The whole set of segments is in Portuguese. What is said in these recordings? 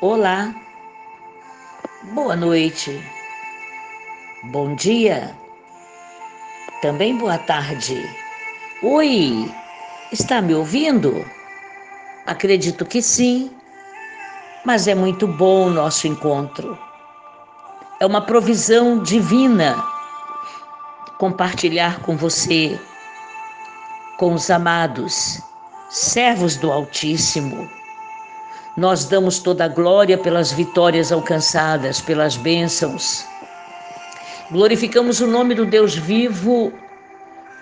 Olá, boa noite, bom dia, também boa tarde. Oi, está me ouvindo? Acredito que sim, mas é muito bom o nosso encontro. É uma provisão divina compartilhar com você, com os amados, servos do Altíssimo nós damos toda a glória pelas vitórias alcançadas, pelas bênçãos. Glorificamos o nome do Deus vivo,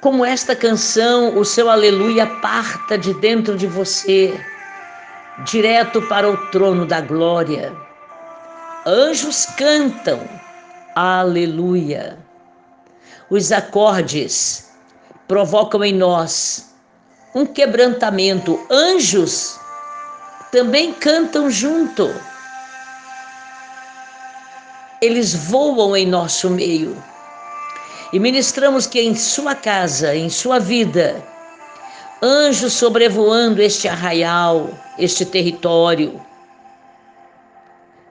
como esta canção, o seu aleluia parta de dentro de você, direto para o trono da glória. Anjos cantam, aleluia. Os acordes provocam em nós um quebrantamento. Anjos também cantam junto. Eles voam em nosso meio. E ministramos que em sua casa, em sua vida, anjos sobrevoando este arraial, este território,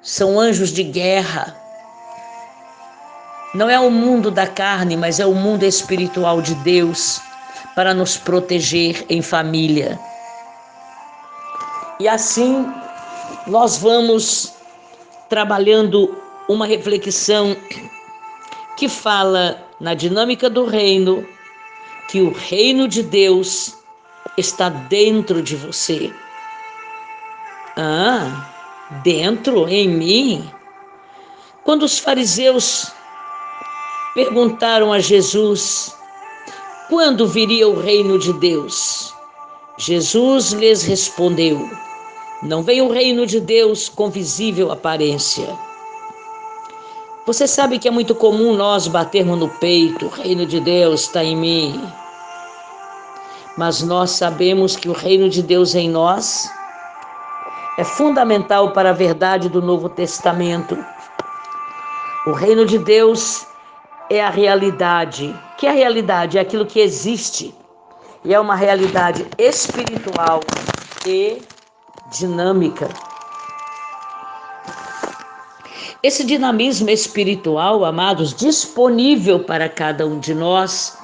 são anjos de guerra. Não é o mundo da carne, mas é o mundo espiritual de Deus para nos proteger em família. E assim nós vamos trabalhando uma reflexão que fala na dinâmica do reino, que o reino de Deus está dentro de você. Ah, dentro em mim? Quando os fariseus perguntaram a Jesus quando viria o reino de Deus, Jesus lhes respondeu: não vem o reino de Deus com visível aparência. Você sabe que é muito comum nós batermos no peito: o reino de Deus está em mim. Mas nós sabemos que o reino de Deus em nós é fundamental para a verdade do Novo Testamento. O reino de Deus é a realidade. Que é a realidade? É aquilo que existe. E é uma realidade espiritual e dinâmica. Esse dinamismo espiritual, amados, disponível para cada um de nós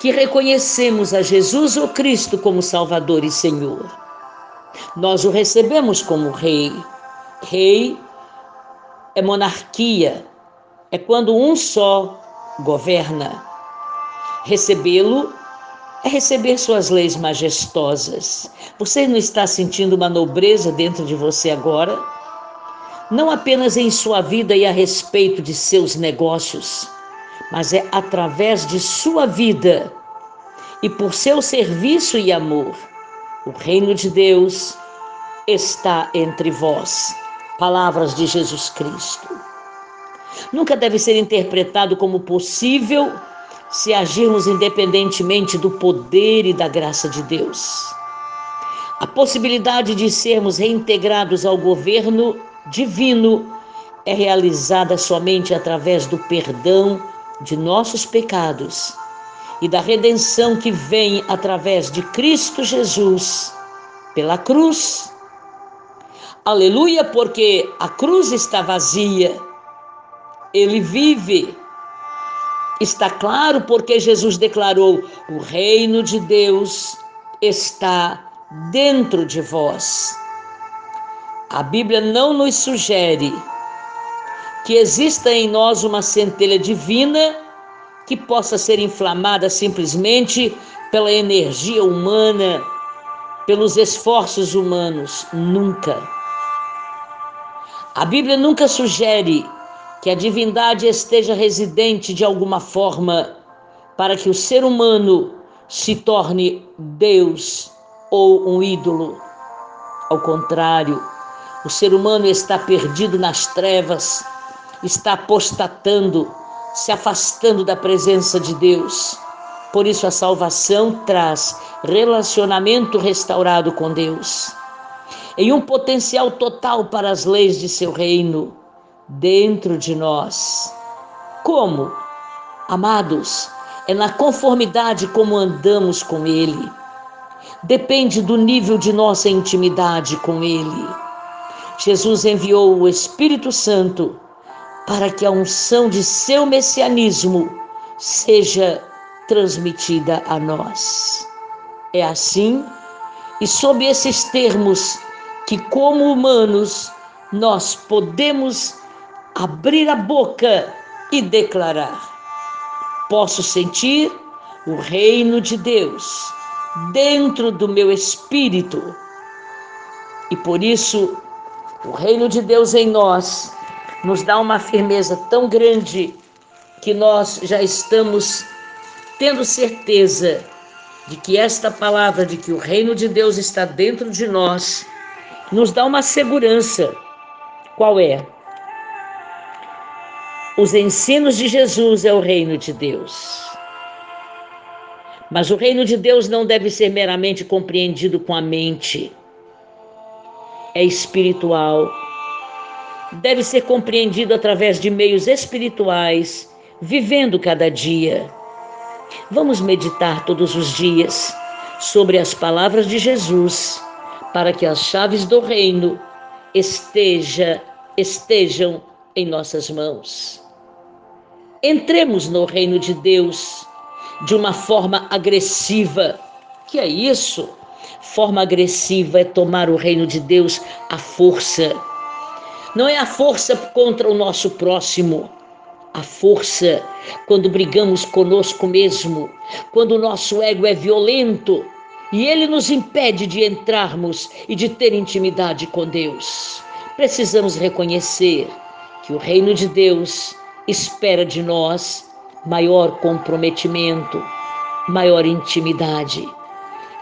que reconhecemos a Jesus ou Cristo como Salvador e Senhor. Nós o recebemos como Rei. Rei é monarquia, é quando um só governa. Recebê-lo é receber suas leis majestosas. Você não está sentindo uma nobreza dentro de você agora? Não apenas em sua vida e a respeito de seus negócios, mas é através de sua vida e por seu serviço e amor. O reino de Deus está entre vós. Palavras de Jesus Cristo. Nunca deve ser interpretado como possível se agirmos independentemente do poder e da graça de Deus. A possibilidade de sermos reintegrados ao governo divino é realizada somente através do perdão de nossos pecados e da redenção que vem através de Cristo Jesus pela cruz. Aleluia, porque a cruz está vazia, ele vive Está claro porque Jesus declarou: o reino de Deus está dentro de vós. A Bíblia não nos sugere que exista em nós uma centelha divina que possa ser inflamada simplesmente pela energia humana, pelos esforços humanos. Nunca. A Bíblia nunca sugere que a divindade esteja residente de alguma forma para que o ser humano se torne Deus ou um ídolo. Ao contrário, o ser humano está perdido nas trevas, está apostatando, se afastando da presença de Deus. Por isso, a salvação traz relacionamento restaurado com Deus, em um potencial total para as leis de seu reino dentro de nós. Como? Amados, é na conformidade como andamos com Ele. Depende do nível de nossa intimidade com Ele. Jesus enviou o Espírito Santo para que a unção de seu messianismo seja transmitida a nós. É assim e sob esses termos que, como humanos, nós podemos abrir a boca e declarar: Posso sentir o reino de Deus dentro do meu espírito. E por isso, o reino de Deus em nós nos dá uma firmeza tão grande que nós já estamos tendo certeza de que esta palavra de que o reino de Deus está dentro de nós nos dá uma segurança. Qual é? Os ensinos de Jesus é o reino de Deus. Mas o reino de Deus não deve ser meramente compreendido com a mente. É espiritual deve ser compreendido através de meios espirituais, vivendo cada dia. Vamos meditar todos os dias sobre as palavras de Jesus, para que as chaves do reino esteja, estejam em nossas mãos. Entremos no reino de Deus de uma forma agressiva. Que é isso? Forma agressiva é tomar o reino de Deus à força não é a força contra o nosso próximo, a força quando brigamos conosco mesmo, quando o nosso ego é violento e ele nos impede de entrarmos e de ter intimidade com Deus. Precisamos reconhecer que o reino de Deus espera de nós maior comprometimento, maior intimidade.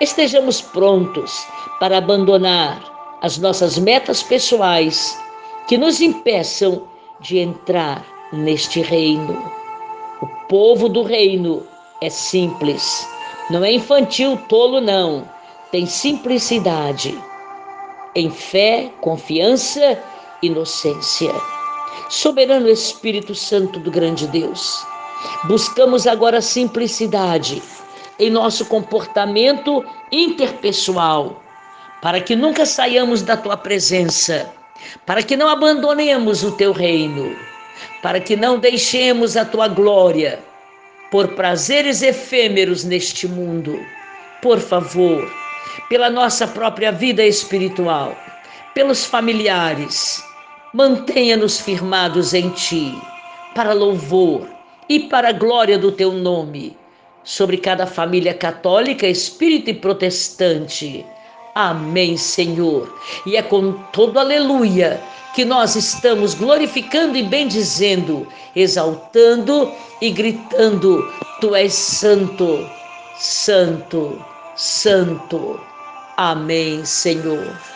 Estejamos prontos para abandonar as nossas metas pessoais que nos impeçam de entrar neste reino. O povo do reino é simples, não é infantil, tolo, não. Tem simplicidade, em fé, confiança, inocência. Soberano Espírito Santo do grande Deus, buscamos agora simplicidade em nosso comportamento interpessoal, para que nunca saiamos da tua presença para que não abandonemos o teu reino, para que não deixemos a tua glória por prazeres efêmeros neste mundo. Por favor, pela nossa própria vida espiritual, pelos familiares, mantenha-nos firmados em ti, para louvor e para a glória do teu nome, sobre cada família católica, espírita e protestante Amém, Senhor. E é com todo aleluia que nós estamos glorificando e bendizendo, exaltando e gritando: Tu és santo, santo, santo. Amém, Senhor.